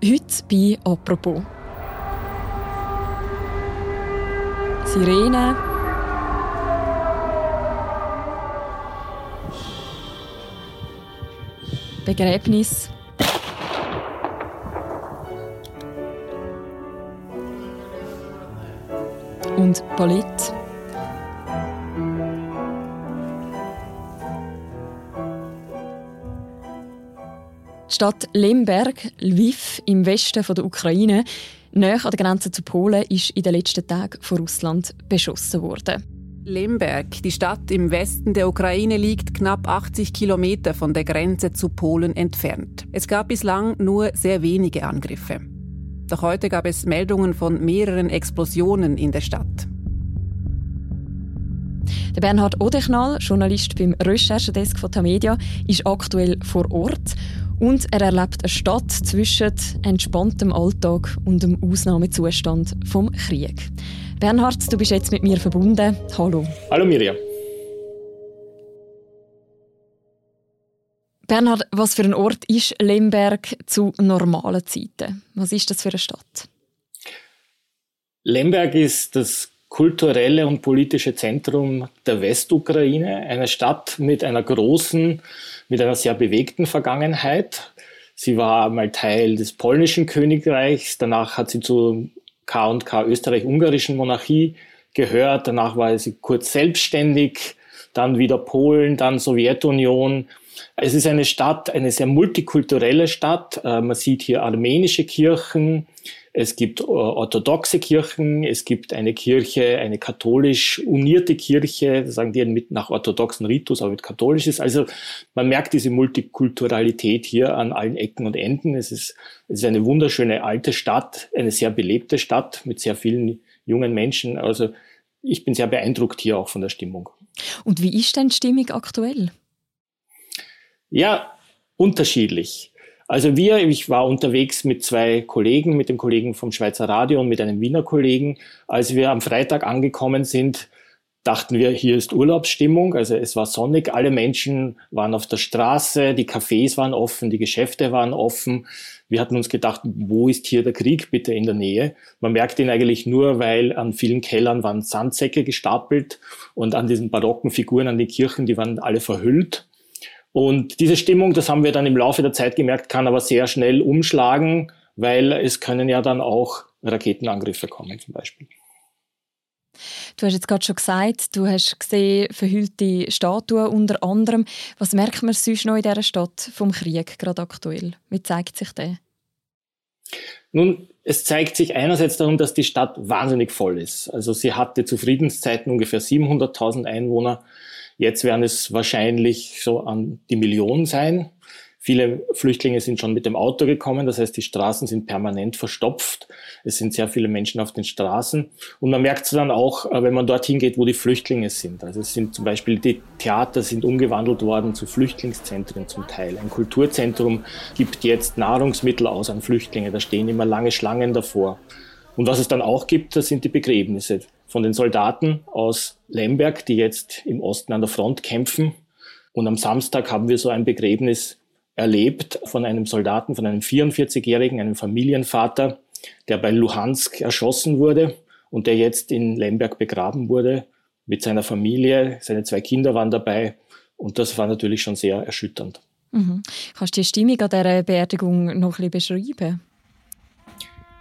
Heute bei «Apropos». Sirene. Begräbnis. Und Ballett. Die Stadt Lemberg, Lviv im Westen der Ukraine, nahe an der Grenze zu Polen, ist in den letzten Tagen von Russland beschossen worden. Lemberg, die Stadt im Westen der Ukraine, liegt knapp 80 Kilometer von der Grenze zu Polen entfernt. Es gab bislang nur sehr wenige Angriffe. Doch heute gab es Meldungen von mehreren Explosionen in der Stadt. Der Bernhard Odechnal, Journalist beim Recherchedesk von Tamedia, ist aktuell vor Ort und er erlebt eine Stadt zwischen entspanntem Alltag und dem Ausnahmezustand vom Krieg. Bernhard, du bist jetzt mit mir verbunden. Hallo. Hallo Miriam. Bernhard, was für ein Ort ist Lemberg zu normalen Zeiten? Was ist das für eine Stadt? Lemberg ist das kulturelle und politische Zentrum der Westukraine, eine Stadt mit einer großen, mit einer sehr bewegten Vergangenheit. Sie war mal Teil des polnischen Königreichs, danach hat sie zu K&K österreich-ungarischen Monarchie gehört, danach war sie kurz selbstständig, dann wieder Polen, dann Sowjetunion. Es ist eine Stadt, eine sehr multikulturelle Stadt. Äh, man sieht hier armenische Kirchen, es gibt äh, orthodoxe Kirchen, es gibt eine Kirche, eine katholisch unierte Kirche, sagen die mit nach orthodoxen Ritus, aber mit katholisches. Also man merkt diese Multikulturalität hier an allen Ecken und Enden. Es ist, es ist eine wunderschöne alte Stadt, eine sehr belebte Stadt mit sehr vielen jungen Menschen. Also ich bin sehr beeindruckt hier auch von der Stimmung. Und wie ist denn Stimmung aktuell? Ja, unterschiedlich. Also wir, ich war unterwegs mit zwei Kollegen, mit dem Kollegen vom Schweizer Radio und mit einem Wiener Kollegen. Als wir am Freitag angekommen sind, dachten wir, hier ist Urlaubsstimmung. Also es war sonnig, alle Menschen waren auf der Straße, die Cafés waren offen, die Geschäfte waren offen. Wir hatten uns gedacht, wo ist hier der Krieg bitte in der Nähe? Man merkt ihn eigentlich nur, weil an vielen Kellern waren Sandsäcke gestapelt und an diesen barocken Figuren an den Kirchen, die waren alle verhüllt. Und diese Stimmung, das haben wir dann im Laufe der Zeit gemerkt, kann aber sehr schnell umschlagen, weil es können ja dann auch Raketenangriffe kommen zum Beispiel. Du hast jetzt gerade schon gesagt, du hast gesehen verhüllte Statuen unter anderem. Was merkt man sonst noch in dieser Stadt vom Krieg, gerade aktuell? Wie zeigt sich der? Nun, es zeigt sich einerseits darum, dass die Stadt wahnsinnig voll ist. Also sie hatte zu Friedenszeiten ungefähr 700.000 Einwohner. Jetzt werden es wahrscheinlich so an die Millionen sein. Viele Flüchtlinge sind schon mit dem Auto gekommen, das heißt, die Straßen sind permanent verstopft. Es sind sehr viele Menschen auf den Straßen. Und man merkt es dann auch, äh, wenn man dorthin geht, wo die Flüchtlinge sind. Also es sind zum Beispiel die Theater sind umgewandelt worden zu Flüchtlingszentren zum Teil. Ein Kulturzentrum gibt jetzt Nahrungsmittel aus an Flüchtlinge. Da stehen immer lange Schlangen davor. Und was es dann auch gibt, das sind die Begräbnisse von den Soldaten aus Lemberg, die jetzt im Osten an der Front kämpfen. Und am Samstag haben wir so ein Begräbnis erlebt von einem Soldaten, von einem 44-Jährigen, einem Familienvater, der bei Luhansk erschossen wurde und der jetzt in Lemberg begraben wurde mit seiner Familie. Seine zwei Kinder waren dabei und das war natürlich schon sehr erschütternd. Mhm. Kannst du die Stimmung an dieser Beerdigung noch ein bisschen beschreiben?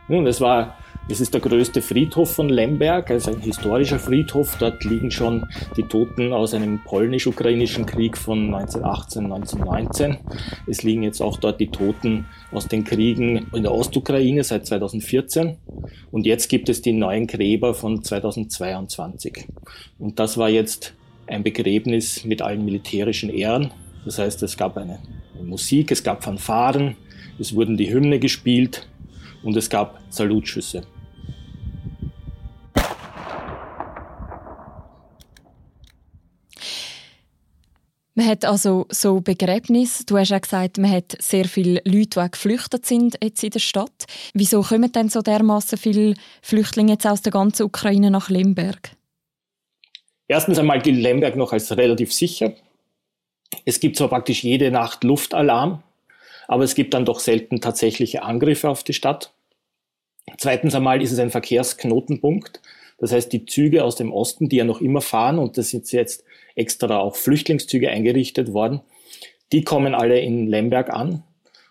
Nun, es war es ist der größte Friedhof von Lemberg, also ein historischer Friedhof. Dort liegen schon die Toten aus einem polnisch-ukrainischen Krieg von 1918, 1919. Es liegen jetzt auch dort die Toten aus den Kriegen in der Ostukraine seit 2014. Und jetzt gibt es die neuen Gräber von 2022. Und das war jetzt ein Begräbnis mit allen militärischen Ehren. Das heißt, es gab eine Musik, es gab Fanfaren, es wurden die Hymne gespielt und es gab Salutschüsse. Man hat also so Begräbnis. Du hast ja gesagt, man hat sehr viele Leute, die geflüchtet sind jetzt in der Stadt. Wieso kommen denn so dermaßen viele Flüchtlinge jetzt aus der ganzen Ukraine nach Lemberg? Erstens einmal gilt Lemberg noch als relativ sicher. Es gibt zwar praktisch jede Nacht Luftalarm, aber es gibt dann doch selten tatsächliche Angriffe auf die Stadt. Zweitens einmal ist es ein Verkehrsknotenpunkt. Das heißt, die Züge aus dem Osten, die ja noch immer fahren, und das sind jetzt extra auch Flüchtlingszüge eingerichtet worden, die kommen alle in Lemberg an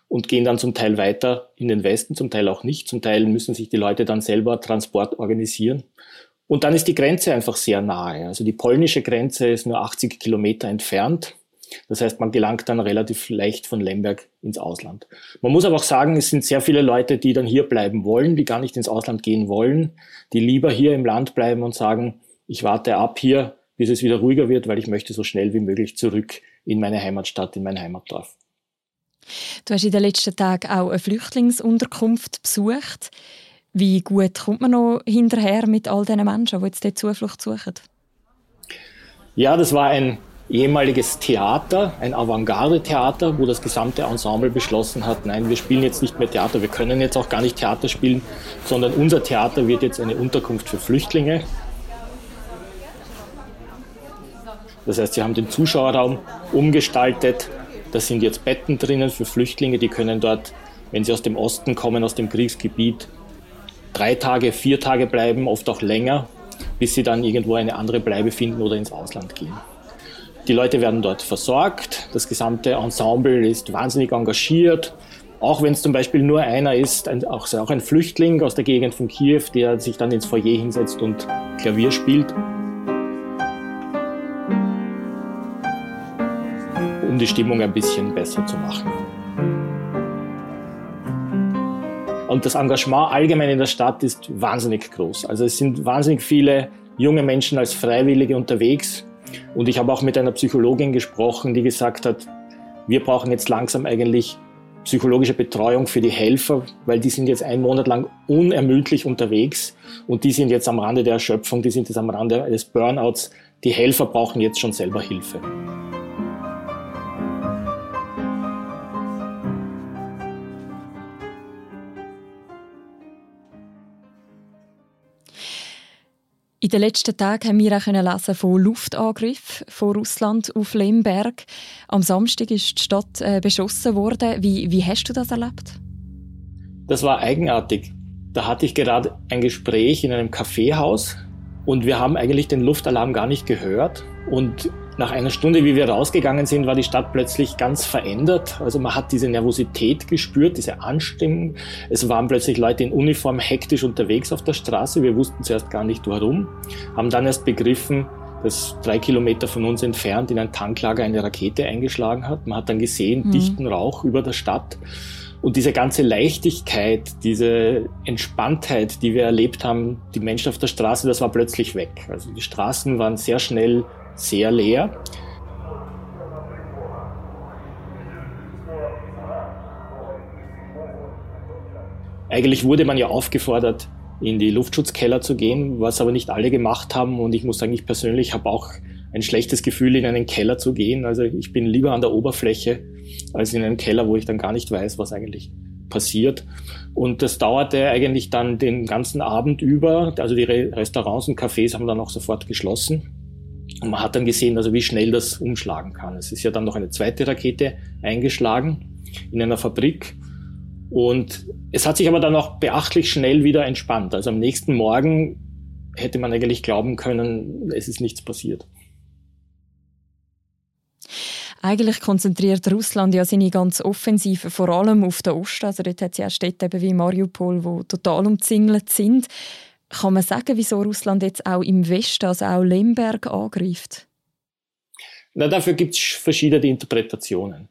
und gehen dann zum Teil weiter in den Westen, zum Teil auch nicht. Zum Teil müssen sich die Leute dann selber Transport organisieren. Und dann ist die Grenze einfach sehr nahe. Also die polnische Grenze ist nur 80 Kilometer entfernt. Das heißt, man gelangt dann relativ leicht von Lemberg ins Ausland. Man muss aber auch sagen, es sind sehr viele Leute, die dann hier bleiben wollen, die gar nicht ins Ausland gehen wollen, die lieber hier im Land bleiben und sagen, ich warte ab hier, bis es wieder ruhiger wird, weil ich möchte so schnell wie möglich zurück in meine Heimatstadt, in mein Heimatdorf. Du hast in den letzten Tagen auch eine Flüchtlingsunterkunft besucht. Wie gut kommt man noch hinterher mit all diesen Menschen, die jetzt die Zuflucht suchen? Ja, das war ein ehemaliges Theater, ein Avantgarde-Theater, wo das gesamte Ensemble beschlossen hat, nein, wir spielen jetzt nicht mehr Theater, wir können jetzt auch gar nicht Theater spielen, sondern unser Theater wird jetzt eine Unterkunft für Flüchtlinge. Das heißt, sie haben den Zuschauerraum umgestaltet, da sind jetzt Betten drinnen für Flüchtlinge, die können dort, wenn sie aus dem Osten kommen, aus dem Kriegsgebiet, drei Tage, vier Tage bleiben, oft auch länger, bis sie dann irgendwo eine andere Bleibe finden oder ins Ausland gehen. Die Leute werden dort versorgt, das gesamte Ensemble ist wahnsinnig engagiert. Auch wenn es zum Beispiel nur einer ist, ein, auch, auch ein Flüchtling aus der Gegend von Kiew, der sich dann ins Foyer hinsetzt und Klavier spielt. um die Stimmung ein bisschen besser zu machen. Und das Engagement allgemein in der Stadt ist wahnsinnig groß. Also es sind wahnsinnig viele junge Menschen als Freiwillige unterwegs. Und ich habe auch mit einer Psychologin gesprochen, die gesagt hat, wir brauchen jetzt langsam eigentlich psychologische Betreuung für die Helfer, weil die sind jetzt einen Monat lang unermüdlich unterwegs und die sind jetzt am Rande der Erschöpfung, die sind jetzt am Rande des Burnouts. Die Helfer brauchen jetzt schon selber Hilfe. In den letzten Tagen haben wir auch lesen von Luftangriffen von Russland auf Lemberg. Am Samstag ist die Stadt äh, beschossen worden. Wie, wie hast du das erlebt? Das war eigenartig. Da hatte ich gerade ein Gespräch in einem Kaffeehaus und wir haben eigentlich den Luftalarm gar nicht gehört. Und nach einer Stunde, wie wir rausgegangen sind, war die Stadt plötzlich ganz verändert. Also man hat diese Nervosität gespürt, diese Anstimmung. Es waren plötzlich Leute in Uniform hektisch unterwegs auf der Straße. Wir wussten zuerst gar nicht warum, haben dann erst begriffen, dass drei Kilometer von uns entfernt in ein Tanklager eine Rakete eingeschlagen hat. Man hat dann gesehen, mhm. dichten Rauch über der Stadt. Und diese ganze Leichtigkeit, diese Entspanntheit, die wir erlebt haben, die Menschen auf der Straße, das war plötzlich weg. Also die Straßen waren sehr schnell sehr leer. Eigentlich wurde man ja aufgefordert, in die Luftschutzkeller zu gehen, was aber nicht alle gemacht haben. Und ich muss sagen, ich persönlich habe auch ein schlechtes Gefühl, in einen Keller zu gehen. Also ich bin lieber an der Oberfläche als in einem Keller, wo ich dann gar nicht weiß, was eigentlich passiert. Und das dauerte eigentlich dann den ganzen Abend über. Also die Restaurants und Cafés haben dann auch sofort geschlossen. Und man hat dann gesehen, also wie schnell das umschlagen kann. Es ist ja dann noch eine zweite Rakete eingeschlagen in einer Fabrik. Und es hat sich aber dann auch beachtlich schnell wieder entspannt. Also am nächsten Morgen hätte man eigentlich glauben können, es ist nichts passiert. Eigentlich konzentriert Russland ja seine ganze Offensive vor allem auf den Osten. Also dort hat es ja Städte wie Mariupol, die total umzingelt sind. Kann man sagen, wieso Russland jetzt auch im Westen, also auch Lemberg, angreift? Na, dafür gibt es verschiedene Interpretationen.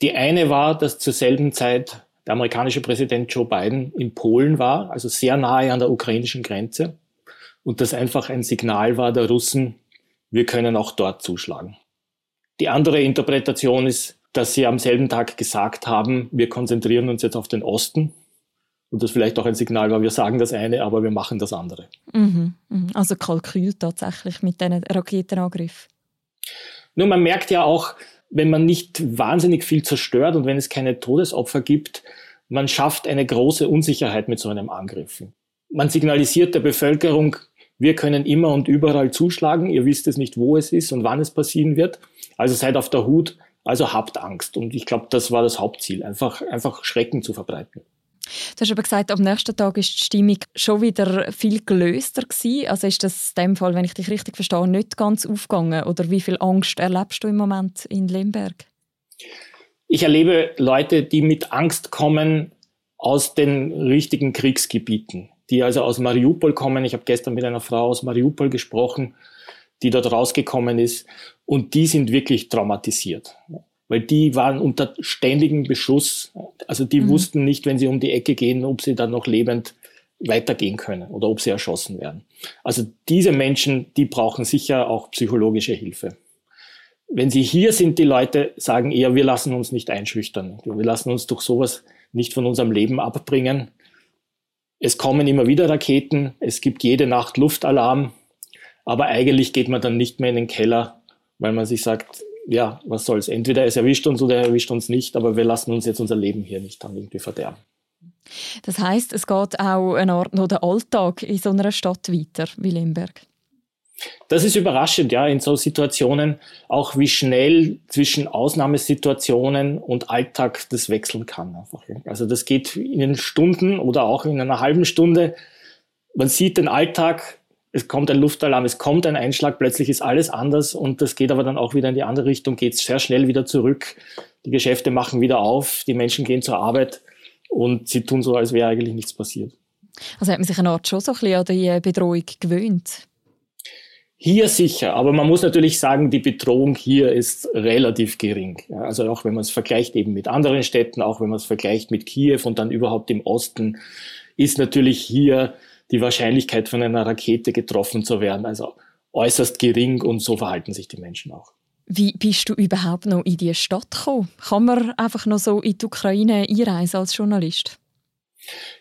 Die eine war, dass zur selben Zeit der amerikanische Präsident Joe Biden in Polen war, also sehr nahe an der ukrainischen Grenze, und das einfach ein Signal war der Russen, wir können auch dort zuschlagen. Die andere Interpretation ist, dass sie am selben Tag gesagt haben, wir konzentrieren uns jetzt auf den Osten und das vielleicht auch ein Signal war, wir sagen das eine, aber wir machen das andere. Mhm, mhm. also Kalkül tatsächlich mit diesen Raketenangriffen. Nur man merkt ja auch, wenn man nicht wahnsinnig viel zerstört und wenn es keine Todesopfer gibt, man schafft eine große Unsicherheit mit so einem Angriff. Man signalisiert der Bevölkerung, wir können immer und überall zuschlagen, ihr wisst es nicht, wo es ist und wann es passieren wird. Also seid auf der Hut, Also habt Angst. Und ich glaube, das war das Hauptziel, einfach, einfach Schrecken zu verbreiten. Du hast aber gesagt, am nächsten Tag ist die Stimmung schon wieder viel gelöster gewesen. Also ist das in dem Fall, wenn ich dich richtig verstehe, nicht ganz aufgegangen? Oder wie viel Angst erlebst du im Moment in Lemberg? Ich erlebe Leute, die mit Angst kommen aus den richtigen Kriegsgebieten, die also aus Mariupol kommen. Ich habe gestern mit einer Frau aus Mariupol gesprochen, die dort rausgekommen ist und die sind wirklich traumatisiert weil die waren unter ständigem Beschuss. Also die mhm. wussten nicht, wenn sie um die Ecke gehen, ob sie dann noch lebend weitergehen können oder ob sie erschossen werden. Also diese Menschen, die brauchen sicher auch psychologische Hilfe. Wenn sie hier sind, die Leute sagen eher, wir lassen uns nicht einschüchtern. Wir lassen uns durch sowas nicht von unserem Leben abbringen. Es kommen immer wieder Raketen, es gibt jede Nacht Luftalarm, aber eigentlich geht man dann nicht mehr in den Keller, weil man sich sagt, ja, was soll's. Entweder es erwischt uns oder er erwischt uns nicht, aber wir lassen uns jetzt unser Leben hier nicht dann irgendwie verderben. Das heißt, es geht auch eine Art noch der Alltag in so einer Stadt weiter wie Lemberg. Das ist überraschend, ja, in so Situationen, auch wie schnell zwischen Ausnahmesituationen und Alltag das wechseln kann. Einfach. Also das geht in Stunden oder auch in einer halben Stunde. Man sieht den Alltag es kommt ein Luftalarm, es kommt ein Einschlag, plötzlich ist alles anders und das geht aber dann auch wieder in die andere Richtung, geht sehr schnell wieder zurück. Die Geschäfte machen wieder auf, die Menschen gehen zur Arbeit und sie tun so, als wäre eigentlich nichts passiert. Also hat man sich eine Art schon so ein bisschen an die Bedrohung gewöhnt? Hier sicher, aber man muss natürlich sagen, die Bedrohung hier ist relativ gering. Also auch wenn man es vergleicht eben mit anderen Städten, auch wenn man es vergleicht mit Kiew und dann überhaupt im Osten, ist natürlich hier die Wahrscheinlichkeit von einer Rakete getroffen zu werden, also äußerst gering und so verhalten sich die Menschen auch. Wie bist du überhaupt noch in die Stadt gekommen? Kann man einfach noch so in die Ukraine einreisen als Journalist?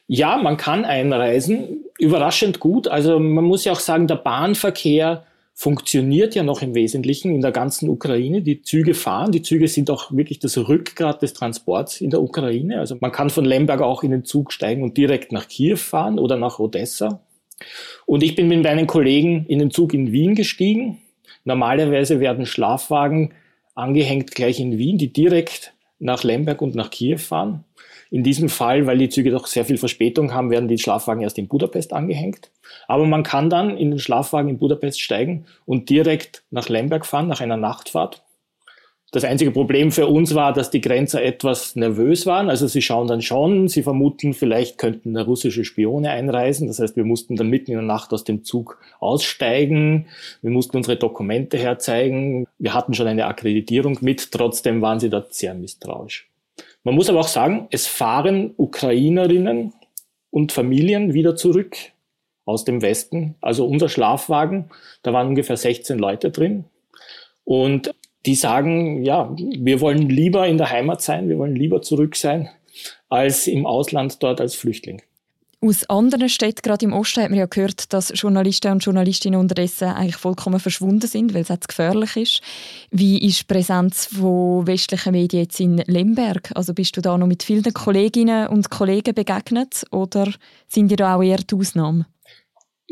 Ja, man kann einreisen, überraschend gut. Also man muss ja auch sagen, der Bahnverkehr funktioniert ja noch im Wesentlichen in der ganzen Ukraine. Die Züge fahren. Die Züge sind auch wirklich das Rückgrat des Transports in der Ukraine. Also man kann von Lemberg auch in den Zug steigen und direkt nach Kiew fahren oder nach Odessa. Und ich bin mit meinen Kollegen in den Zug in Wien gestiegen. Normalerweise werden Schlafwagen angehängt gleich in Wien, die direkt nach Lemberg und nach Kiew fahren. In diesem Fall, weil die Züge doch sehr viel Verspätung haben, werden die Schlafwagen erst in Budapest angehängt. Aber man kann dann in den Schlafwagen in Budapest steigen und direkt nach Lemberg fahren, nach einer Nachtfahrt. Das einzige Problem für uns war, dass die Grenzer etwas nervös waren. Also sie schauen dann schon, sie vermuten, vielleicht könnten da russische Spione einreisen. Das heißt, wir mussten dann mitten in der Nacht aus dem Zug aussteigen. Wir mussten unsere Dokumente herzeigen. Wir hatten schon eine Akkreditierung mit. Trotzdem waren sie dort sehr misstrauisch. Man muss aber auch sagen, es fahren Ukrainerinnen und Familien wieder zurück aus dem Westen. Also unser Schlafwagen, da waren ungefähr 16 Leute drin. Und die sagen, ja, wir wollen lieber in der Heimat sein, wir wollen lieber zurück sein, als im Ausland dort als Flüchtling. Aus anderen Städten, gerade im Osten, hat man ja gehört, dass Journalisten und Journalistinnen unterdessen eigentlich vollkommen verschwunden sind, weil es jetzt gefährlich ist. Wie ist die Präsenz von westlichen Medien jetzt in Lemberg? Also bist du da noch mit vielen Kolleginnen und Kollegen begegnet oder sind die da auch eher die Ausnahme?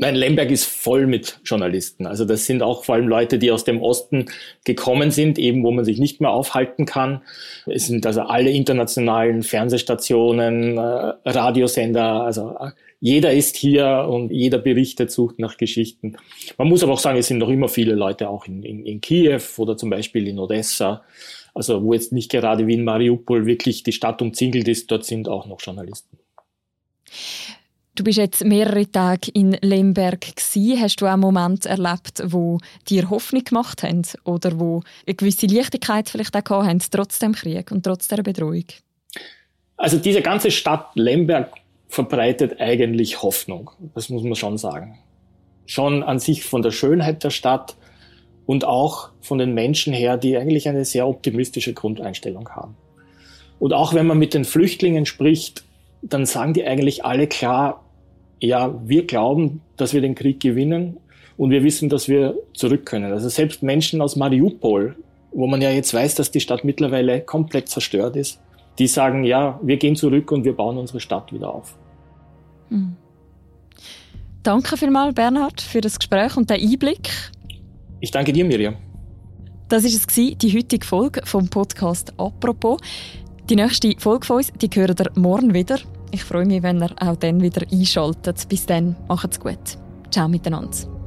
Nein, Lemberg ist voll mit Journalisten. Also das sind auch vor allem Leute, die aus dem Osten gekommen sind, eben wo man sich nicht mehr aufhalten kann. Es sind also alle internationalen Fernsehstationen, äh, Radiosender, also äh, jeder ist hier und jeder berichtet, sucht nach Geschichten. Man muss aber auch sagen, es sind noch immer viele Leute auch in, in, in Kiew oder zum Beispiel in Odessa. Also wo jetzt nicht gerade wie in Mariupol wirklich die Stadt umzingelt ist, dort sind auch noch Journalisten. Du bist jetzt mehrere Tage in Lemberg gewesen. Hast du auch Momente erlebt, wo dir Hoffnung gemacht haben oder wo eine gewisse Leichtigkeit vielleicht auch gehabt haben, trotz dem Krieg und trotz der Bedrohung? Also diese ganze Stadt Lemberg verbreitet eigentlich Hoffnung. Das muss man schon sagen. Schon an sich von der Schönheit der Stadt und auch von den Menschen her, die eigentlich eine sehr optimistische Grundeinstellung haben. Und auch wenn man mit den Flüchtlingen spricht, dann sagen die eigentlich alle klar, ja, wir glauben, dass wir den Krieg gewinnen und wir wissen, dass wir zurück können. Also selbst Menschen aus Mariupol, wo man ja jetzt weiß, dass die Stadt mittlerweile komplett zerstört ist, die sagen, ja, wir gehen zurück und wir bauen unsere Stadt wieder auf. Mhm. Danke vielmals, Bernhard, für das Gespräch und den Einblick. Ich danke dir, Miriam. Das ist es die heutige Folge vom Podcast «Apropos». Die nächste Folge von uns, die hören ihr morgen wieder. Ich freue mich, wenn ihr auch dann wieder einschaltet. Bis dann, macht's gut. Ciao miteinander.